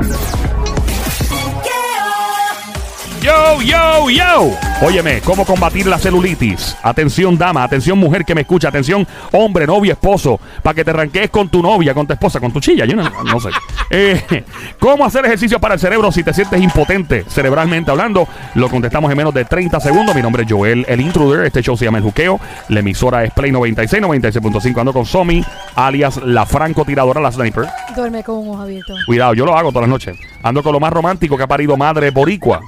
Thank you. Yo, yo, yo. Óyeme, ¿cómo combatir la celulitis? Atención, dama, atención, mujer que me escucha, atención, hombre, novio, esposo, para que te arranques con tu novia, con tu esposa, con tu chilla, yo no, no sé. Eh, ¿Cómo hacer ejercicio para el cerebro si te sientes impotente cerebralmente hablando? Lo contestamos en menos de 30 segundos. Mi nombre es Joel, el intruder. Este show se llama El Juqueo. La emisora es Play 96, 96.5. Ando con Somi, alias la francotiradora, la sniper. Duerme con un ojo abierto. Cuidado, yo lo hago todas las noches. Ando con lo más romántico que ha parido madre boricua.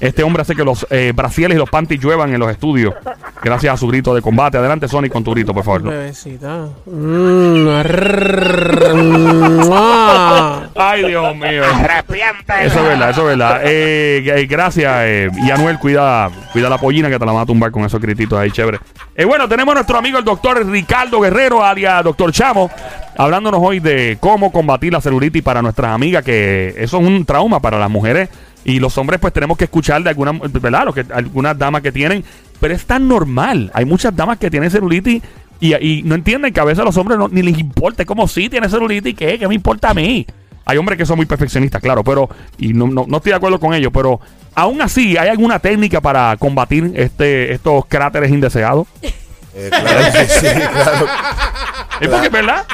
Este hombre hace que los eh, brasieles y los panties lluevan en los estudios. Gracias a su grito de combate. Adelante, Sony, con tu grito, por favor. Bebecita. Mm. Ay, Dios mío. Eso es verdad, eso es verdad. Eh, eh, gracias. Eh, y Anuel, cuida, cuida la pollina que te la va a tumbar con esos grititos ahí, chévere. Eh, bueno, tenemos a nuestro amigo el doctor Ricardo Guerrero, alias doctor Chamo, hablándonos hoy de cómo combatir la celulitis para nuestras amigas, que eso es un trauma para las mujeres. Y los hombres, pues tenemos que escuchar de algunas, ¿verdad? Lo que, algunas damas que tienen. Pero es tan normal. Hay muchas damas que tienen celulitis y, y no entienden que a veces a los hombres no- ni les importa. Es como si tiene celulitis, ¿qué? ¿Qué me importa a mí? Hay hombres que son muy perfeccionistas, claro, pero. Y no, no, no estoy de acuerdo con ellos, pero. Aún así, ¿hay alguna técnica para combatir este, estos cráteres indeseados? Eh, claro que sí, claro, Es porque, ¿verdad?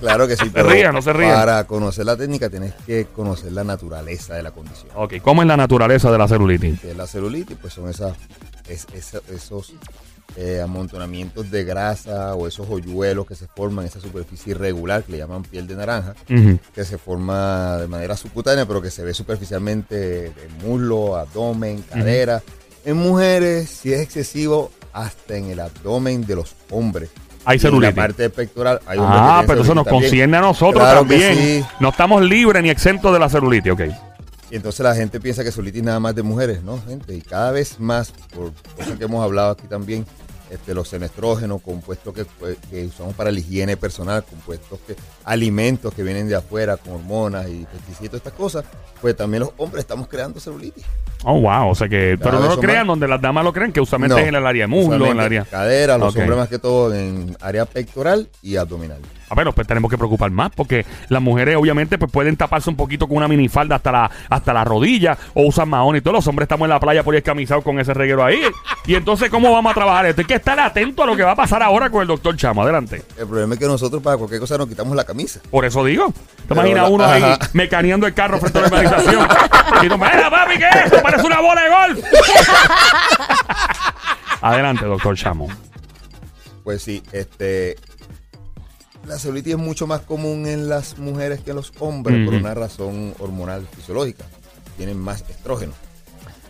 Claro que sí. se rían, no se rían. Para conocer la técnica tienes que conocer la naturaleza de la condición. Ok, ¿cómo es la naturaleza de la celulitis? La celulitis, pues son esas, es- esa- esos eh, amontonamientos de grasa o esos hoyuelos que se forman en esa superficie irregular que le llaman piel de naranja, que se forma de manera subcutánea, pero que se ve superficialmente de muslo, abdomen, cadera. En mujeres, si es excesivo, hasta en el abdomen de los hombres. Hay celulitis. la parte pectoral hay Ah, pero eso nos concierne a nosotros Claro también. sí. No estamos libres ni exentos de la celulitis, ok. Y entonces la gente piensa que celulitis nada más de mujeres, ¿no, gente? Y cada vez más, por cosas que hemos hablado aquí también, este, los senestrógenos, compuestos que, pues, que usamos para la higiene personal, compuestos que, alimentos que vienen de afuera con hormonas y pesticidas, todas estas cosas, pues también los hombres estamos creando celulitis. Oh, wow. O sea que. Cada pero no lo crean más. donde las damas lo creen, que usualmente No, es en el área de muslo, en el área. Cadera, los hombres más que todo en área pectoral y abdominal. A ver, pues tenemos que preocupar más porque las mujeres obviamente pues pueden taparse un poquito con una minifalda hasta la hasta la rodilla o usan mahón y todos los hombres estamos en la playa por ahí escamisados con ese reguero ahí. Y entonces, ¿cómo vamos a trabajar esto? Hay que estar atento a lo que va a pasar ahora con el doctor Chamo. Adelante. El problema es que nosotros para cualquier cosa nos quitamos la camisa. Por eso digo. ¿Te imaginas uno ahí mecaneando el carro frente a la urbanización? y tú, mira, papi, ¿qué es esto? Parece una bola de golf. Adelante, doctor Chamo. Pues sí, este. La celulitis es mucho más común en las mujeres que en los hombres por una razón hormonal fisiológica. Tienen más estrógeno.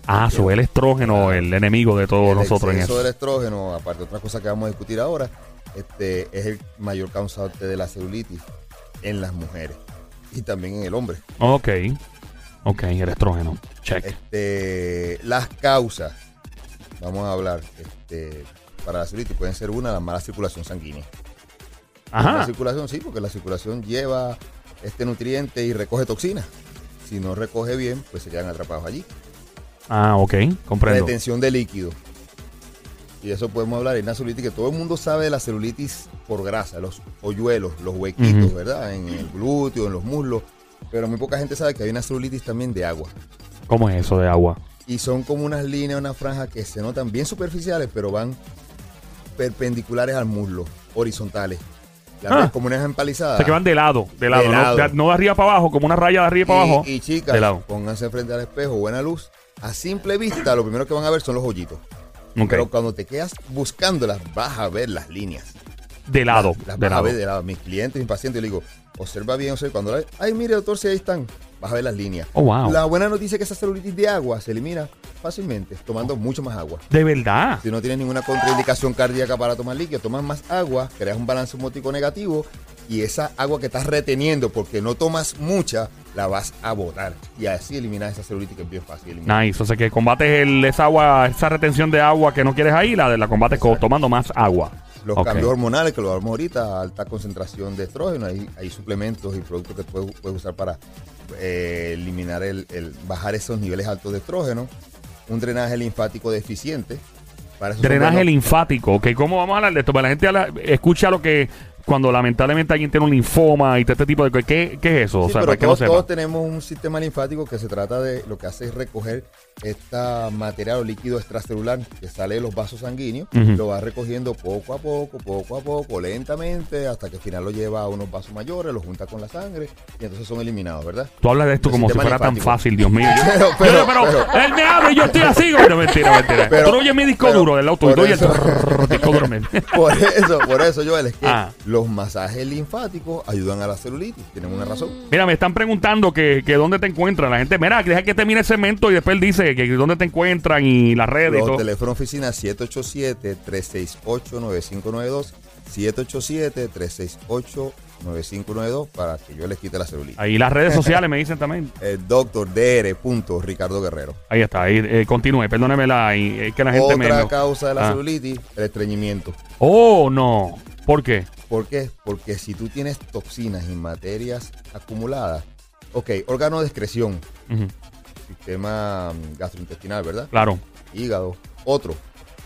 Ah, sube el estrógeno, el enemigo de todos el nosotros en eso. del estrógeno, aparte de otras cosas que vamos a discutir ahora, este es el mayor causante de la celulitis en las mujeres y también en el hombre. Ok. Ok, el estrógeno. Check. Este, las causas, vamos a hablar, este, para la celulitis pueden ser una, la mala circulación sanguínea. La circulación sí, porque la circulación lleva este nutriente y recoge toxinas. Si no recoge bien, pues se quedan atrapados allí. Ah, ok. Comprendo. Retención de líquido. Y eso podemos hablar en una celulitis que todo el mundo sabe de la celulitis por grasa, los hoyuelos, los huequitos. ¿verdad? En el glúteo, en los muslos. Pero muy poca gente sabe que hay una celulitis también de agua. ¿Cómo es eso de agua? Y son como unas líneas, unas franjas que se notan bien superficiales, pero van perpendiculares al muslo, horizontales. Las Ah. ves como unas empalizadas. O sea, que van de lado, de lado, De ¿no? De, no de arriba para abajo, como una raya de arriba para abajo. Y, chicas, de lado. pónganse frente al espejo, buena luz. A simple vista, lo primero que van a ver son los hoyitos. Ok. Pero cuando te quedas buscándolas, vas a ver las líneas. de lado, Las, las de vas a lado. ver de lado. Mis clientes, mis pacientes, yo le digo, observa bien, observa. Cuando la ay, mire, doctor, si ahí están, vas a ver las líneas. Oh, wow. La buena noticia es que esa celulitis de agua se elimina fácilmente, tomando mucho más agua. De verdad. Si no tienes ninguna contraindicación cardíaca para tomar líquido, tomas más agua, creas un balance osmótico negativo y esa agua que estás reteniendo porque no tomas mucha, la vas a botar. Y así eliminas esa celulitis que es bien fácil eliminar. Nice. O sea que combates el, esa agua, esa retención de agua que no quieres ahí, la de la combates co- tomando más agua. Los cambios hormonales, que lo hablamos ahorita, alta concentración de estrógeno, hay, hay suplementos y productos que puedes, puedes usar para eh, eliminar el, el- bajar esos niveles altos de estrógeno. Un drenaje linfático deficiente. Para Drenaje linfático, ok, ¿cómo vamos a hablar de esto? Para la gente habla- escucha lo que cuando lamentablemente alguien tiene un linfoma y todo este tipo de cosas. ¿Qué, qué es eso? o sea, pero para que no todos, sepa. todos tenemos un sistema linfático que se trata de lo que hace es recoger esta material o líquido extracelular que sale de los vasos sanguíneos, lo va recogiendo poco a poco, poco a poco, lentamente, hasta que al final lo lleva a unos vasos mayores, lo junta con la sangre y entonces son eliminados, ¿verdad? Tú hablas de esto El como si fuera tan fácil, Dios mío. Pero- yo- pero- pero, pero- él me habla y yo estoy así. No, mentira, mentira. Pero- Tú no oyes mi disco duro del auto y doy el disco duro. Por eso, por eso, Joel, es que Ah. Los masajes linfáticos ayudan a la celulitis, tienen una razón. Mira, me están preguntando que, que dónde te encuentran. La gente, mira, deja que termine el segmento y después él dice que dónde te encuentran y las redes y Los todo. teléfonos oficina 787-368-9592, 787-368-9592 para que yo les quite la celulitis. Ahí las redes sociales me dicen también. El doctor Dr. Ricardo Guerrero. Ahí está, ahí eh, continúe, perdóneme la, es que la gente me... Otra causa de la Ah. celulitis, el estreñimiento. Oh, no. ¿Por qué? ¿Por qué? Porque si tú tienes toxinas y materias acumuladas, ok, órgano de excreción, Ujú, sistema mm, gastrointestinal, ¿verdad? Claro. hígado, otro,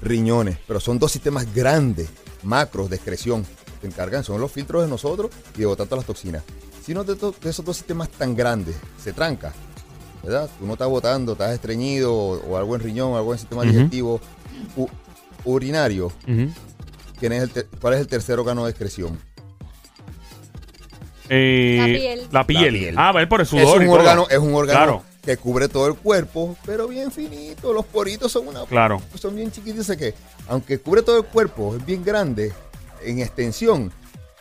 riñones, pero son dos sistemas grandes, macros de excreción, que encargan, son los filtros de nosotros y de botar todas las toxinas. Si uno de, to- de esos dos sistemas tan grandes se tranca, ¿verdad? Tú no estás botando, estás estreñido o, o algo en riñón, algo en sistema digestivo, u- urinario, Ujú. ¿quién es el ter- ¿cuál es el tercer órgano de excreción? Eh, La piel. La piel. La piel. Ah, ver por el Es sudor. y un todo. órgano, es un órgano Claro. que cubre todo el cuerpo, pero bien finito, los poritos son una Claro. son bien chiquitos, que aunque cubre todo el cuerpo, es bien grande en extensión,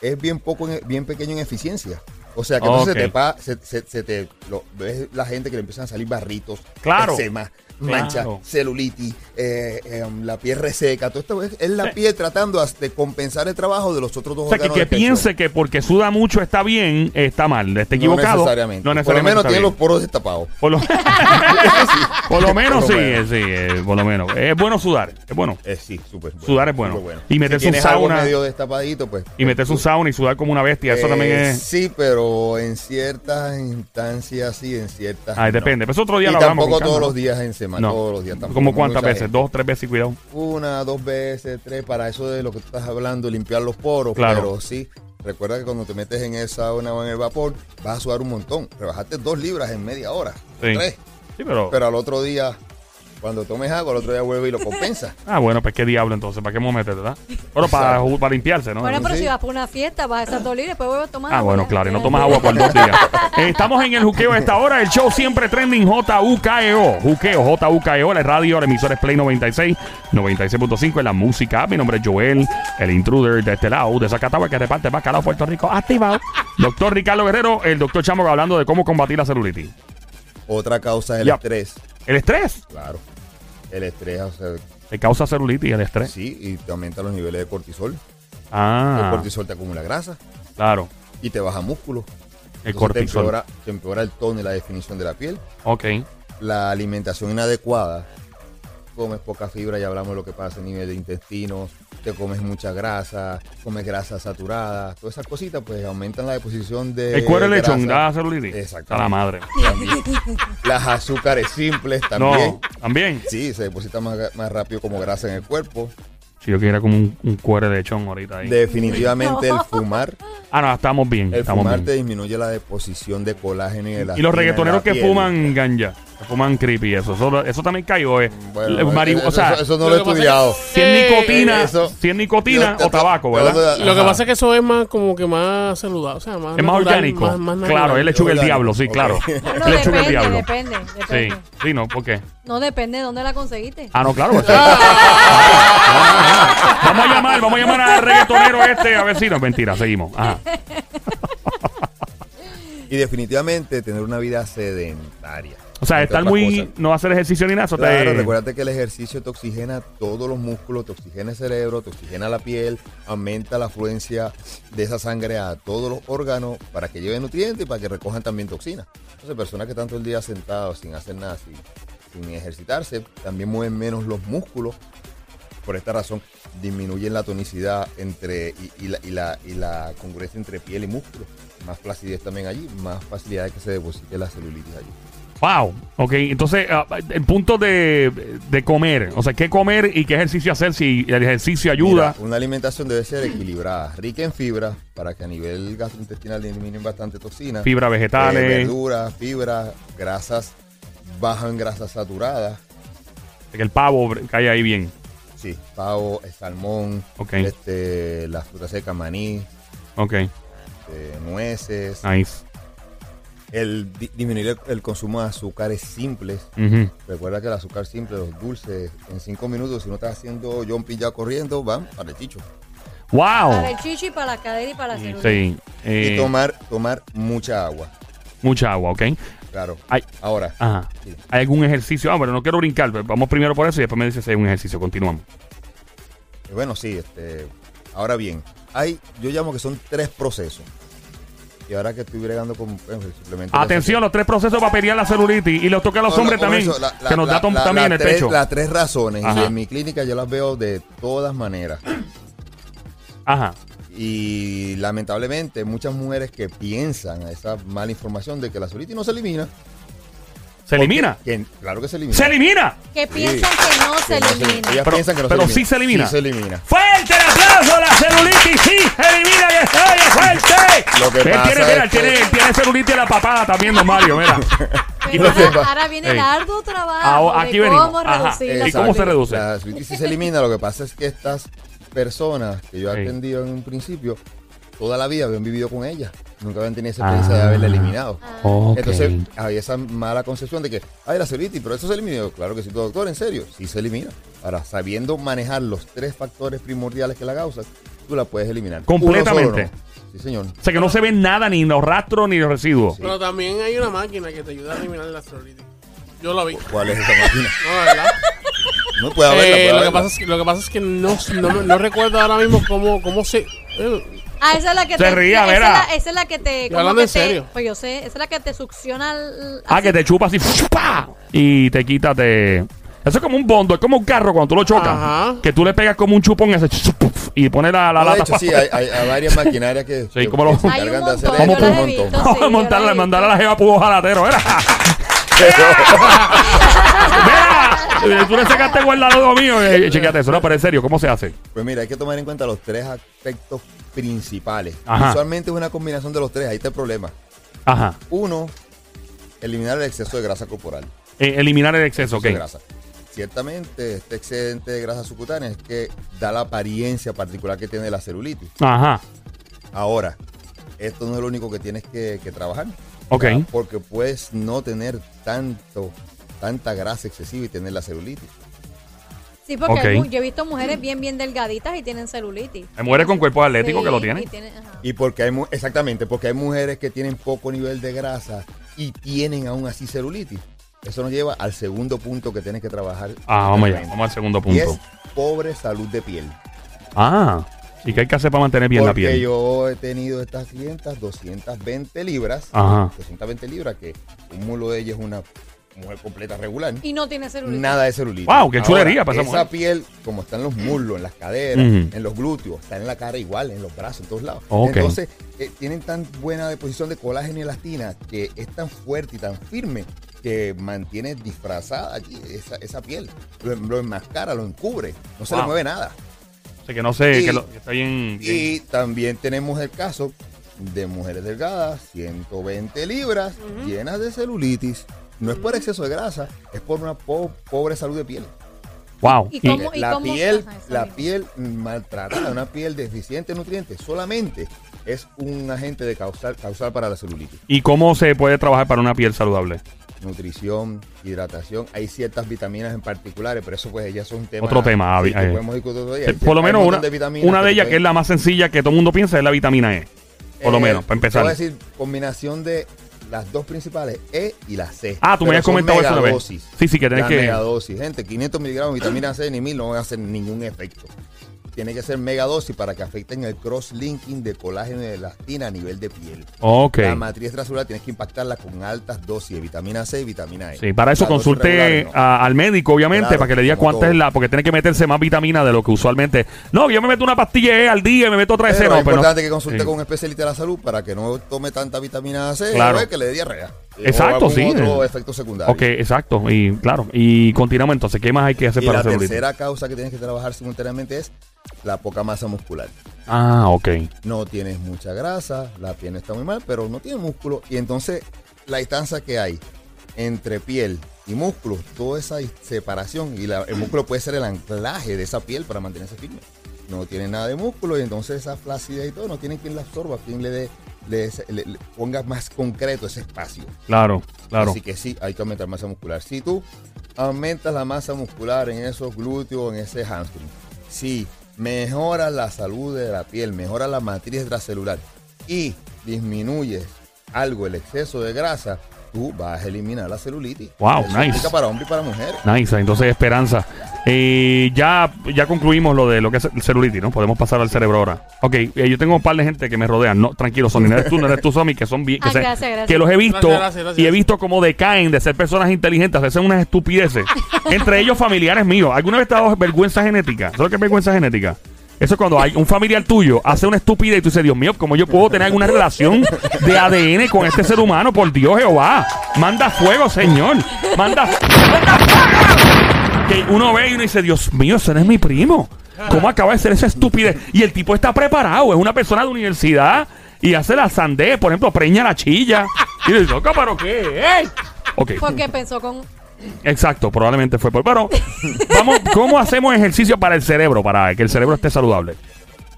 es bien poco, en- bien pequeño en eficiencia. O sea que entonces se te, pa- se, se- se te lo- ves la gente que le empiezan a salir barritos, Claro. eczema, mancha, Claro. celulitis, eh, eh, la piel reseca, todo esto es, la piel tratando de compensar el trabajo de los otros dos O sea, que, que piense que porque suda mucho está bien, está mal. Está equivocado. No necesariamente. No Por lo necesariamente menos tiene bien. los poros destapados. Por lo, por lo menos Por sí, lo menos. eh, sí, eh, por lo menos. Es bueno sudar, es bueno. Eh, sí, súper bueno. Sudar es bueno. súper Y meterse si un algo sauna. medio destapadito, pues. Y meterse un sauna y sudar como una bestia, eso Eh, también es... Sí, pero en ciertas instancias sí, en ciertas. Ay, no. depende. Pero eso otro día y lo hablamos tampoco todos los días en semana, No. todos los días tampoco. ¿Como cuántas veces? gente. ¿Dos, tres veces? Cuidado. Una, dos veces, tres, para eso de lo que tú estás hablando, limpiar los poros. Claro. Pero sí, recuerda que cuando te metes en el sauna o en el vapor, vas a sudar un montón. Rebajaste dos libras en media hora. Sí. Tres. Sí, pero... Pero al otro día, cuando tomes agua, al otro día vuelve y lo compensa. Ah, bueno, pues qué diablo entonces, ¿para qué me metes, verdad? Bueno, para, limpiarse, ¿no? Bueno, pero Sí. si vas por una fiesta, vas a estar dos libres, después vuelves a tomar Ah, agua, bueno, ya. claro, y no tomas agua por dos días. Eh, estamos en el juqueo a esta hora, el show siempre trending JUKEO. Juqueo, JUKEO, la radio, la emisora es Play 96, 96.5 en la música. Mi nombre es Joel, el intruder de este lado, de Zacatagua, que reparte bacalao Puerto Rico, activado. Doctor Ricardo Guerrero, el doctor Chamo hablando de cómo combatir la celulitis. Otra causa es el Ya. estrés. El estrés, Claro. El estrés, o sea, te causa celulitis, el estrés. sí, y te aumenta los niveles de cortisol. El Ah, cortisol te acumula grasa claro, y te baja músculo. el Entonces Te cortisol. empeora, te empeora el tono y la definición de la piel. Ok, La alimentación inadecuada. Comes poca fibra, ya hablamos de lo que pasa a nivel de intestinos. Te comes mucha grasa, comes grasa saturada. Todas esas cositas pues aumentan la deposición de el cuero de lechón da celulitis. Exactamente. A la madre. También. Las azúcares simples también. No, también. Sí, se deposita más, más rápido como grasa en el cuerpo. Si yo quiera como un, un cuero de lechón ahorita ahí. Definitivamente el fumar. Ah, no, estamos bien. El estamos fumar bien. te disminuye la deposición de colágeno y Y elastina los reggaetoneros la que piel. fuman ganja, fuman creepy, eso, eso, eso también cayó, eh. Bueno, El marihu- eso, o sea, eso- eso no lo he estudiado. si es Eh, nicotina, eso- si es nicotina Yo o tabaco, ¿verdad? Lo que ajá. pasa es que eso es más como que más saludable. O sea, más Es más natural, orgánico. más- más natural. claro, es lechuga el Orgánico, diablo, sí, claro. No, no, lechuga el depende, diablo. depende, Sí, depende. sí, no, ¿por qué? No depende de dónde la conseguiste. Ah, no, claro. pues, sí. vamos a llamar, vamos a llamar al reggaetonero este, a ver si no, mentira, seguimos. Ajá. Y definitivamente tener una vida sedentaria. O sea, estar muy, cosas. no hacer ejercicio ni nada, eso Claro, te... recuérdate que el ejercicio te oxigena todos los músculos, te oxigena el cerebro, te oxigena la piel, aumenta la afluencia de esa sangre a todos los órganos para que lleven nutrientes y para que recojan también toxinas. Entonces, personas que están todo el día sentados sin hacer nada, sin, sin ejercitarse, también mueven menos los músculos. Por esta razón, disminuyen la tonicidad entre y, y la, y, la, y la congruencia entre piel y músculo. Más flacidez también allí, más facilidad de que se deposite la celulitis allí. Wow. Ok, entonces, ah, el punto de, de comer. O sea, ¿qué comer y qué ejercicio hacer si el ejercicio ayuda? Mira, una alimentación debe ser equilibrada, rica en fibra, para que a nivel gastrointestinal eliminen bastante toxina. Fibra vegetales. Eh, verduras, fibra, grasas, bajas en grasas saturadas. que el pavo cae ahí bien. Sí, pavo, el salmón, este, las frutas secas, maní, Ok, este, nueces. nice. El di- disminuir el, el consumo de azúcares simples. Recuerda que el azúcar simple, los dulces, en cinco minutos, si no estás haciendo jumping ya corriendo, van para el chicho. Wow. Para el chichi, para la cadera y para la celulitis. Sí. eh, y tomar, tomar mucha agua. mucha agua, ¿ok? Claro. Ay. Ahora, Ajá. Sí. ¿Hay algún ejercicio? Ah, bueno, no quiero brincar. Vamos primero por eso y después me dices si hay un ejercicio. Continuamos. eh, bueno, sí, este, ahora bien, hay, yo llamo que son tres procesos. Y ahora que estoy bregando con el suplemento. de Atención, los tres procesos para pelear la celulitis y los toca a los No, hombres también, eso, la- la- que nos da la- también el tres-. Las tres razones, Ajá. y en mi clínica yo las veo de todas maneras. Ajá. Y lamentablemente muchas mujeres que piensan esa mala información de que la celulitis no se elimina. ¿Se elimina? claro que se elimina. ¡Se elimina! Que piensan que no se Que no se- elimina. ellas Pero- piensan que no pero se elimina. sí se elimina. Sí se elimina. ¡Fuerte el aplauso! ¡La celulitis sí se elimina! ¡Y está fuerte! Lo que él pasa tiene, mira, es que- tiene, él tiene celulitis en la papada también, don Mario, mira. Pero lo que ahora, viene Ey. el arduo trabajo Ahora, de aquí venimos. cómo Ajá. reducir la ¿Y cómo se reduce? La celulitis sí se elimina. Lo que pasa es que estas personas que yo he Sí. atendido en un principio, toda la vida habían vivido con ella. Nunca habían tenido esa experiencia de Ah. haberla eliminado. Entonces había esa mala concepción de que, ay, la celulitis, pero eso se elimina. Yo, Claro que sí, doctor, en serio, sí se elimina. Ahora, sabiendo manejar los tres factores primordiales que la causan, tú la puedes eliminar. Completamente. Sí, señor. O sea que no se ven nada, ni los rastros ni los residuos. Pero también hay una máquina que te ayuda a eliminar la celulitis. Yo la vi. ¿Cuál es esa máquina? No, verdad. No puede haberla, Eh, puede lo, que pasa es que, lo que pasa es que no, no, me- no recuerdo ahora mismo cómo, cómo se. eh, Ah, esa es la que Se te. ría, esa, es mira. la, esa es la que te. como hablando que en te- serio. Pues yo sé, esa es la que te succiona. el- Ah, así. que te chupa así ¡pa! y te quita, te... Eso es como un bondo, es como un carro cuando tú lo chocas. Ajá. Que tú le pegas como un chupón ¡puf! y pone la, la No, de lata. hecho, sí, hay, hay- hay varias maquinarias que, Sí, que- como lo- que se Hay un encargan de hacer montón, yo esto, las un he montón. visto. Vamos Sí, a montarle, la he mandar a la jeva pudo jalatero, ¿verdad? Mira, tú le sacaste el guardado mío. Eh, chequeate eso, no, pero en serio, ¿cómo se hace? Pues mira, hay que tomar en cuenta los tres aspectos principales. Ajá. Usualmente es una combinación de los tres, ahí está el problema. Ajá. Uno, eliminar el exceso de grasa corporal. Eh, eliminar el exceso, ok. de grasa. Ciertamente, este excedente de grasa subcutánea es que da la apariencia particular que tiene la celulitis. Ajá. Ahora, esto no es lo único que tienes que, que trabajar. Ok. Porque puedes no tener tanto, tanta grasa excesiva y tener la celulitis. Sí, porque hay yo he visto mujeres bien, bien delgaditas y tienen celulitis. Hay mujeres con cuerpos atléticos Sí, que lo y tienen. tienen- ajá. Y porque hay, exactamente, porque hay mujeres que tienen poco nivel de grasa y tienen aún así celulitis. Eso nos lleva al segundo punto que tienes que trabajar. Ah, vamos allá. Vamos al segundo Y es punto. pobre salud de piel. Ah. ¿Y qué hay que hacer para mantener bien la Porque piel? yo he tenido estas clientas 220 libras. Ajá. 220 libras, que un mulo de ella es una mujer completa regular. Y no tiene celulitis. Nada de celulitis. Wow, qué chulería para esa mujer. piel, como está en los muslos, en las caderas, en los glúteos, está en la cara igual, en los brazos, en todos lados. Entonces, eh, tienen tan buena deposición de colágeno y elastina que es tan fuerte y tan firme que mantiene disfrazada allí esa, esa piel. Lo, lo enmascara, lo encubre, no se Wow. le mueve nada. O sea, que no sé, Y- que, lo- que está bien. bien. Y también tenemos el caso de mujeres delgadas, 120 libras, llenas de celulitis. No es por exceso de grasa, es por una po- pobre salud de piel. Wow. ¿Y Y- cómo- la cómo- piel, eso la piel maltratada, una piel deficiente de nutrientes, solamente es un agente de causal, causal para la celulitis. ¿Y cómo se puede trabajar para una piel saludable? Nutrición, hidratación, hay ciertas vitaminas en particulares, pero eso pues ya son un tema. Otro tema, sí, que eh. podemos discutir otro día. Por lo menos un una, vitaminas una de ellas, que es la más sencilla que todo el mundo piensa, es la vitamina E. Por lo Eh, menos, para empezar. Te voy a decir combinación de las dos principales, E y la C. Ah, tú me habías son comentado eso una vez. megadosis. Sí, sí, que tenés La que. megadosis. Gente, 500 miligramos de vitamina C ni 1000 no van a hacer ningún efecto. Tiene que ser megadosis para que afecten el cross-linking de colágeno y de elastina a nivel de piel. Ok. La matriz extracelular tienes que impactarla con altas dosis de vitamina C y vitamina E. Sí, para eso consulte regulares, no. a- al médico, obviamente, Claro, para que le diga cuánta es la. Porque tiene que meterse más vitamina de lo que usualmente. No, yo me meto una pastilla E al día y me meto otra de Pero es pero no- importante que consulte Sí. con un especialista de la salud para que no tome tanta vitamina C Claro. o que le dé diarrea. Eh, Exacto, sí. otro efecto secundario. Ok, exacto. Y claro, y continuamos entonces. ¿Qué más hay que hacer Y para la la tercera causa que tienes que trabajar simultáneamente es la poca masa muscular. Ah, ok. No tienes mucha grasa, la piel no está muy mal, pero no tienes músculo. Y entonces la distancia que hay entre piel y músculo, toda esa separación, y la- el músculo puede ser el anclaje de esa piel para mantenerse firme. No tiene nada de músculo y entonces esa flacidez y todo, no tiene quien la absorba, quien le, dé- le, le- le ponga más concreto ese espacio. Claro, claro. Así que sí, hay que aumentar masa muscular. Si tú aumentas la masa muscular en esos glúteos, en ese hamstring, si mejoras la salud de la piel, mejoras la matriz extracelular y disminuyes algo el exceso de grasa, tú vas a eliminar la celulitis. Wow, Eso nice. aplica para hombre y para mujer. Nice, entonces esperanza. Eh, ya, ya concluimos lo de lo que es el celulitis, ¿no? Podemos pasar al cerebro ahora. Ok, eh, yo tengo un par de gente que me rodean. No, tranquilo, Sony, no eres tú, no eres tú, Somi, que son bien. Que, Ah, se- gracias, gracias. que los he visto Gracias, gracias, gracias. y he visto cómo decaen de ser personas inteligentes, a hacen unas estupideces. entre ellos familiares míos. ¿Alguna vez te ha dado vergüenza genética? ¿Sabes lo que es vergüenza genética? Eso es cuando hay un familiar tuyo hace una estupidez y tú dices, Dios mío, ¿cómo yo puedo tener alguna relación de ADN con este ser humano? Por Dios, Jehová. Manda fuego, Señor. Manda, fuego. Que uno ve y uno dice, Dios mío, ese no es mi primo. ¿Cómo acaba de ser esa estupidez? Y el tipo está preparado, es una persona de universidad y hace la sandé, por ejemplo, preña la chilla. Y dice, loca, ¿pero qué? ¡Ey! Ok. Porque pensó con. Exacto, probablemente fue por. Pero, vamos, ¿cómo hacemos ejercicio para el cerebro? Para que el cerebro esté saludable.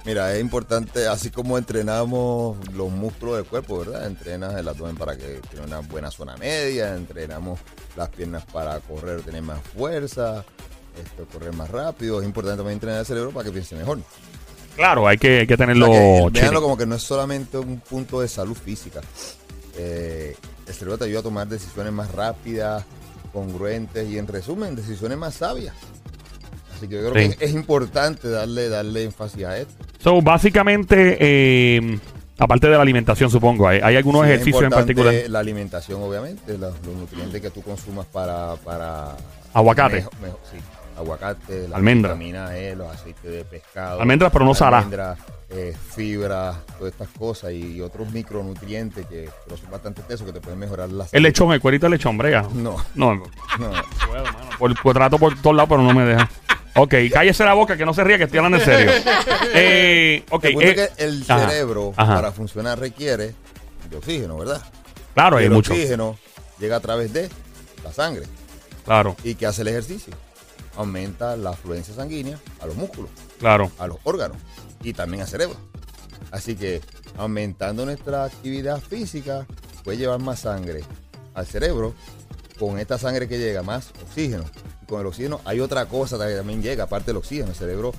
Mira, es importante, así como entrenamos los músculos del cuerpo, ¿verdad? Entrenas el abdomen para que tenga una buena zona media, entrenamos las piernas para correr, tener más fuerza, esto, correr más rápido. Es importante también entrenar el cerebro para que piense mejor. Claro, hay que, hay que O sea, tenerlo. que, chile. véanlo como que no es solamente un punto de salud física. Eh, el cerebro te ayuda a tomar decisiones más rápidas, congruentes y en resumen, decisiones más sabias. Así que yo creo Sí. que es importante darle, darle énfasis a esto. So, básicamente, eh, aparte de la alimentación, supongo, hay, hay algunos Sí, ejercicios en particular. La alimentación, obviamente, los, los nutrientes que tú consumas para. para Aguacate. mejo- mejo- sí, aguacate, la Almendra. vitamina E, los aceites de pescado. Almendras, pero no salá. Almendras, eh, fibra, todas estas cosas y, otros micronutrientes que pero son bastante tesos que te pueden mejorar la El salud. lechón, el cuerito de lechón, brega. No, No, no. por, por trato por todos lados, pero no me deja. Ok, cállese la boca, que no se ría, que estoy hablando en serio. Eh, ok, El eh, que el ajá, cerebro, ajá. para funcionar, requiere de oxígeno, ¿verdad? claro, y hay el mucho. oxígeno llega a través de la sangre. Claro, ¿Y qué hace el ejercicio? Aumenta la afluencia sanguínea a los músculos, claro. a los órganos y también al cerebro. Así que aumentando nuestra actividad física puede llevar más sangre al cerebro. Con esta sangre que llega más oxígeno. Y con el oxígeno hay otra cosa que también llega, aparte del oxígeno. El cerebro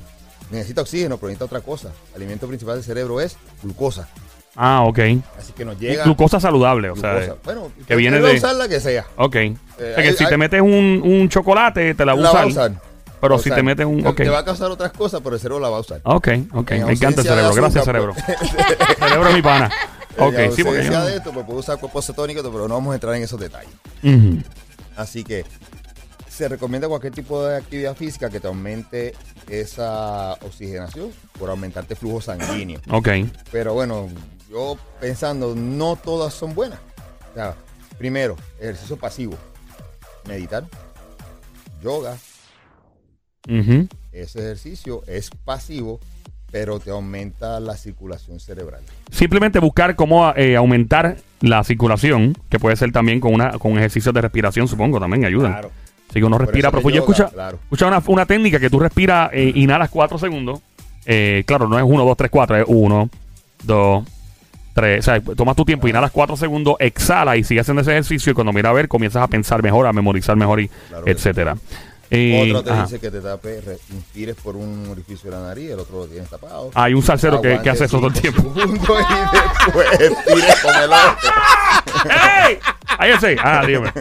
necesita oxígeno, pero necesita otra cosa. El alimento principal del cerebro es glucosa. Ah, ok. Así que nos llega Glucosa saludable, o sea. glucosa. eh, bueno, que viene de- usar la que sea. Ok. o sea que hay- si te metes un, un chocolate, te la va La a va a usar. usar. Pero si usar. te metes un. Te- Ok. Te va a causar otras cosas, pero el cerebro la va a usar. Ok, ok. En Me encanta el cerebro. Gracias, cerebro. azúcar, cerebro es mi pana. pues, Ok, en sí, porque. yo- de esto, pues puedo usar cuerpos cetónicos, pero no vamos a entrar en esos detalles. Así que se recomienda cualquier tipo de actividad física que te aumente esa oxigenación por aumentarte flujo sanguíneo. Ok. Pero bueno, yo pensando, no todas son buenas. O sea, primero, ejercicio pasivo. Meditar, yoga, ese ejercicio es pasivo, pero te aumenta la circulación cerebral. Simplemente buscar cómo eh, aumentar la circulación, que puede ser también con una con ejercicios de respiración, supongo, también ayudan. Claro. Así que uno Por respira profundo. Yo escucha, claro. escucha una, una técnica que tú respiras, eh, inhalas 4 segundos. Eh, claro, no es 1, 2, 3, 4, es 1, 2, 3. O sea, tomas tu tiempo, inhalas 4 segundos, exhala y sigues haciendo ese ejercicio. Y cuando mira a ver, comienzas a pensar mejor, a memorizar mejor, y Claro etcétera. Eh, Otro te ajá. dice que te tape, re- inspires por un orificio de la nariz, el otro lo tienes tapado. Hay un salsero que, que hace eso todo el tiempo. segundos y después con el otro. ¡Ey! Ahí ese. Ah, dígame.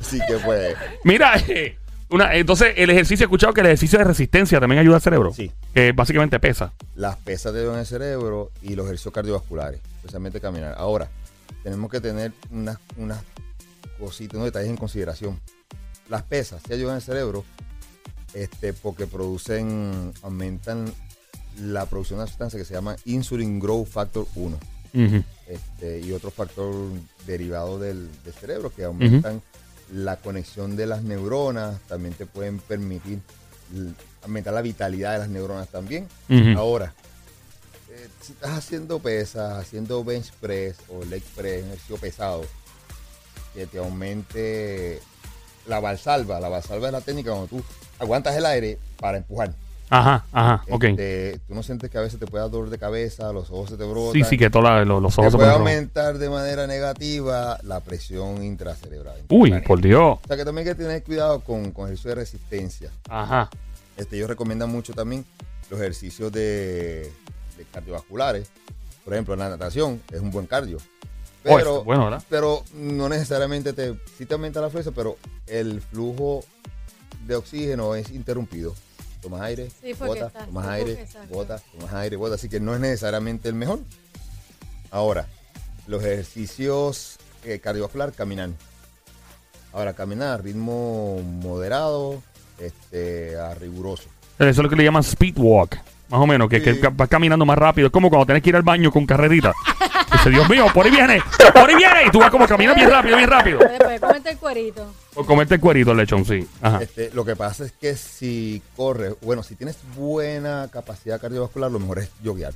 Así que pues, Mira, eh, una, entonces el ejercicio, he escuchado que el ejercicio de resistencia también ayuda al cerebro. Sí. Que básicamente pesa. las pesas te en el cerebro y los ejercicios cardiovasculares, especialmente caminar. Ahora, tenemos que tener unas, unas cositas, unos detalles en consideración. Las pesas se ayudan al cerebro este, porque producen, aumentan la producción de una sustancia que se llama Insulin Growth Factor 1. Ujú. este, y otro factor derivado del, del cerebro que aumentan la conexión de las neuronas, también te pueden permitir aumentar la vitalidad de las neuronas también. Ahora, eh, si estás haciendo pesas, haciendo bench press o leg press, ejercicio pesado, que te aumente la valsalva. La valsalva es la técnica cuando tú aguantas el aire para empujar. Ajá, ajá, ok. Este, tú no sientes que a veces te puede dar dolor de cabeza, los ojos se te brotan. Sí, sí, que todos los, los Te ojos se puede aumentar de manera negativa la presión intracerebral. Uy, por Dios. O sea que también hay que tener cuidado con, con ejercicio de resistencia. Ajá. Este, ellos recomiendan mucho también los ejercicios de, de cardiovasculares. Por ejemplo, la natación es un buen cardio. Oh, Pero, está bueno, ¿verdad? pero no necesariamente te, sí te aumenta la fuerza, pero el flujo de oxígeno es interrumpido. Tomas aire, Sí, porque bota, está- tomas aire, porque exacto. bota, tomas aire, bota. Así que no es necesariamente el mejor. Ahora, los ejercicios eh, cardiovascular, caminar. Ahora, caminar a ritmo moderado, este, a riguroso. Eso es lo que le llaman speed walk. Más o menos, que, que vas caminando más rápido. Es como cuando tienes que ir al baño con carrerita. Dice, Dios mío, por ahí viene, por ahí viene. Y tú vas como caminas bien rápido, bien rápido. Después comete el cuerito. Por comerte el cuerito el lechón, sí. Ajá. Este, lo que pasa es que si corres, bueno, si tienes buena capacidad cardiovascular, lo mejor es yoguear.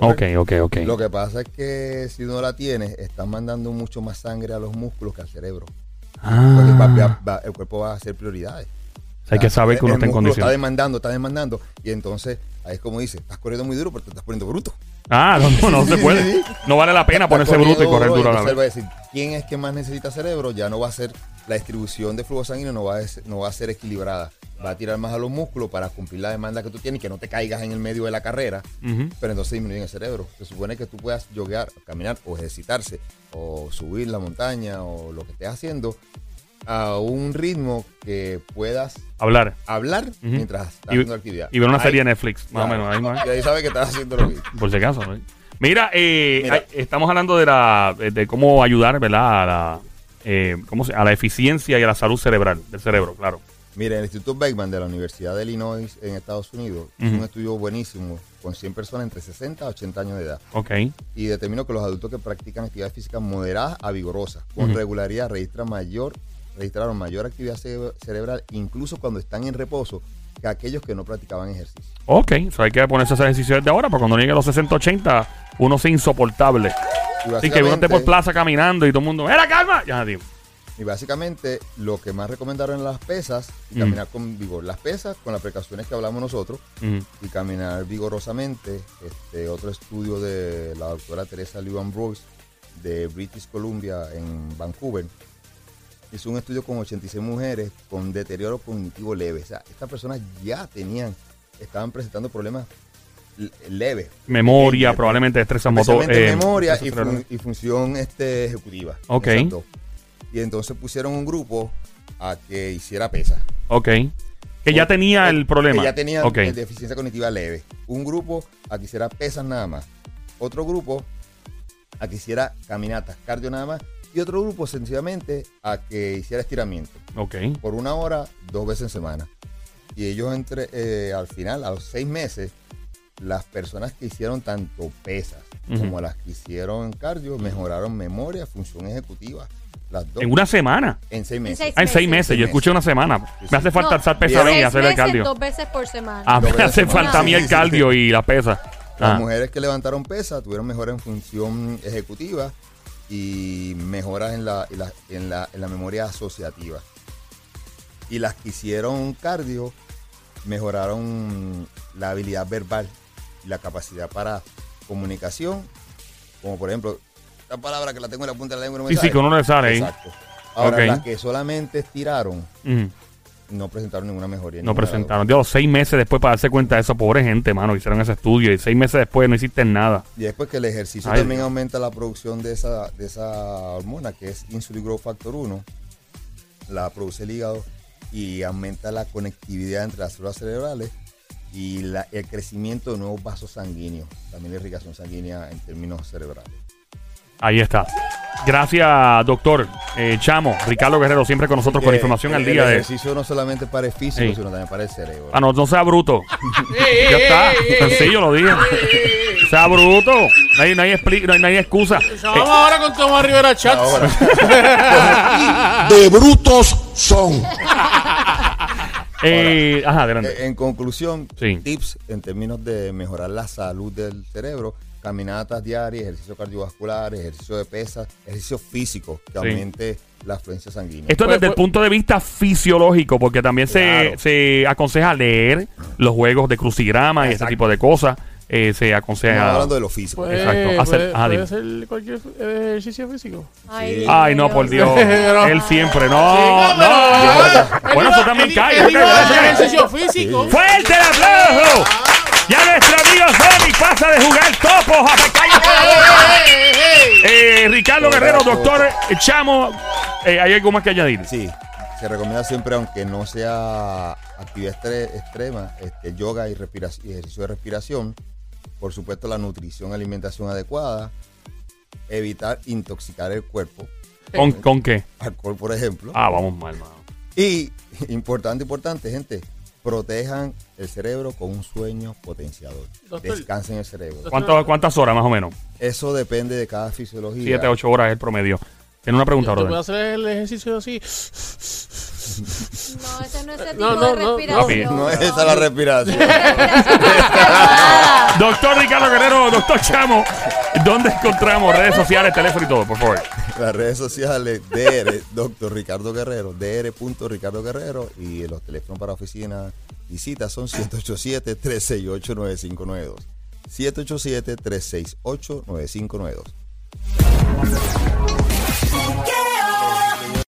o Ok, ok, ok. Lo que pasa es que si no la tienes, estás mandando mucho más sangre a los músculos que al cerebro. Entonces va- Ah, va- va- el cuerpo va a hacer prioridades. Hay que saber que uno está en músculo Está demandando, está demandando. Y entonces, ahí es como dice, estás corriendo muy duro, pero te estás poniendo bruto. Ah, no, no, no se puede. No vale la pena ponerse bruto y correr duro a la va vez. a decir, ¿quién es que más necesita cerebro? Ya no va a ser, la distribución de flujo sanguíneo no va a ser, no va a ser equilibrada. Va a tirar más a los músculos para cumplir la demanda que tú tienes y que no te caigas en el medio de la carrera. Pero entonces disminuye el cerebro. Se supone que tú puedas yoguear, caminar o ejercitarse o subir la montaña o lo que estés haciendo a un ritmo que puedas Hablar. hablar mientras estás Y, haciendo actividad. y ver una Ahí, serie de Netflix, más claro. o menos. Ahí, ¿no? Y ahí sabes que estás haciendo lo mismo. Por si acaso. eh, Mira. hay- estamos hablando de la de cómo ayudar, ¿verdad? A la, eh, ¿cómo se- a la eficiencia y a la salud cerebral, del cerebro, claro. Mira, el Instituto Beckman de la Universidad de Illinois en Estados Unidos hizo un estudio buenísimo con 100 personas entre 60 a 80 años de edad Ok. y determinó que los adultos que practican actividad física moderada a vigorosa con regularidad registran mayor, registraron mayor actividad cere- cerebral incluso cuando están en reposo que aquellos que no practicaban ejercicio. Ok, so hay que ponerse ese ejercicio desde ahora, porque cuando llegue a los 60, 80, uno sea insoportable. Y Así que uno esté por plaza caminando y todo el mundo, ¡era calma! Ya. Y básicamente lo que más recomendaron en las pesas y Mm. caminar con vigor. Las pesas con las precauciones que hablamos nosotros Ujú. y caminar vigorosamente. Este otro estudio de la doctora Teresa Liu Ambrose de British Columbia en Vancouver hizo un estudio con 86 mujeres con deterioro cognitivo leve. O sea, estas personas ya tenían, estaban presentando problemas leves. Memoria, Eh, probablemente destreza motor. Eh, memoria y, fun- función este, ejecutiva. Ok. Y entonces pusieron un grupo a que hiciera pesa. Ok. Que ya tenía el problema. Que ya tenía Ok. el deficiencia cognitiva leve. Un grupo a que hiciera pesas nada más. Otro grupo a que hiciera caminatas, cardio nada más. Y otro grupo sencillamente a que hiciera estiramiento. Ok. Por una hora, dos veces en semana. Y ellos entre, eh, al final, a los seis meses, las personas que hicieron tanto pesas como las que hicieron cardio mejoraron memoria, función ejecutiva. Las dos. En una semana. en seis meses. seis Ah, en seis meses. Yo escuché una semana. Me hace falta No, alzar pesas y seis hacer el meses, cardio. dos veces por semana. Ah, me hace falta a mí el Sí, sí, sí. cardio y la pesa. Las Ah. mujeres que levantaron pesa tuvieron mejoras en función ejecutiva y mejoras en la, en la, en la- en la memoria asociativa. Y las que hicieron cardio mejoraron la habilidad verbal y la capacidad para comunicación, como por ejemplo, esta palabra que la tengo en la punta de la lengua. no me Sí, sí, sale. que uno le sale. Exacto. Ahora, las que solamente estiraron. No presentaron ninguna mejoría. No ninguna presentaron. Dios, seis meses después para darse cuenta de eso, pobre gente, mano, hicieron ese estudio y seis meses después no hiciste nada. Y después que el ejercicio Ay, también Dios. aumenta la producción de esa, de esa hormona que es Insulin Growth Factor 1, la produce el hígado y aumenta la conectividad entre las células cerebrales y la- el crecimiento de nuevos vasos sanguíneos, también la irrigación sanguínea en términos cerebrales. Ahí está. Gracias, doctor eh, Chamo, Ricardo Guerrero, siempre con nosotros con información al día el de. ejercicio no solamente para el físico, Sí. sino también para el cerebro. Ah, no, no sea bruto. ya está. Sencillo lo dije. sea bruto. No hay, no hay, expli- no hay, no hay excusa. Vamos ahora con Tomás Rivera. Ahora, de brutos son. Eh, ajá, adelante. eh, en conclusión, Sí. tips en términos de mejorar la salud del cerebro, caminatas diarias, ejercicio cardiovascular, ejercicio de pesas, ejercicio físico que Sí. aumente la afluencia sanguínea. Esto es Pues, desde el pues- punto de vista fisiológico, porque también se, Claro. se aconseja leer los juegos de crucigrama y ese tipo de cosas. Eh, se Estamos aconseja. hablando de lo físico. Puede, Exacto. Hacer- puede- ajá, puede dime. hacer cualquier ejercicio físico. Ay, Sí. Dios Ay, no, por Dios. Él siempre, no, no. Bueno, eso también cae. ejercicio físico. ¡Fuerte el aplauso! Ya nuestro amigo Sonic pasa de jugar topos a eh, Ricardo Guerrero, doctor Chamo, eh, ¿hay algo más que añadir? Sí, se recomienda siempre, aunque no sea actividad estre- extrema, este, yoga y, y ejercicio de respiración. Por supuesto, la nutrición, alimentación adecuada. Evitar intoxicar el cuerpo. ¿Con, con qué? Alcohol, por ejemplo. Ah, vamos mal, mano. Y, importante, importante, gente, protejan el cerebro con un sueño potenciador. Doctor. Descansen el cerebro. ¿Cuánto- ¿Cuántas horas más o menos? Eso depende de cada fisiología. Siete, ocho horas es el promedio. Tiene una pregunta, ¿Tú brother. puedes hacer el ejercicio así? No, ese no es ese tipo No, no, de no, respiración. No es esa la respiración. Doctor Ricardo Guerrero, doctor Chamo, ¿dónde encontramos redes sociales, teléfono y todo, por favor? Las redes sociales, DR, Dr. Ricardo Guerrero, dr.ricardo Guerrero y los teléfonos para oficina y citas son 787-368-9592. 787-368-9592. Get it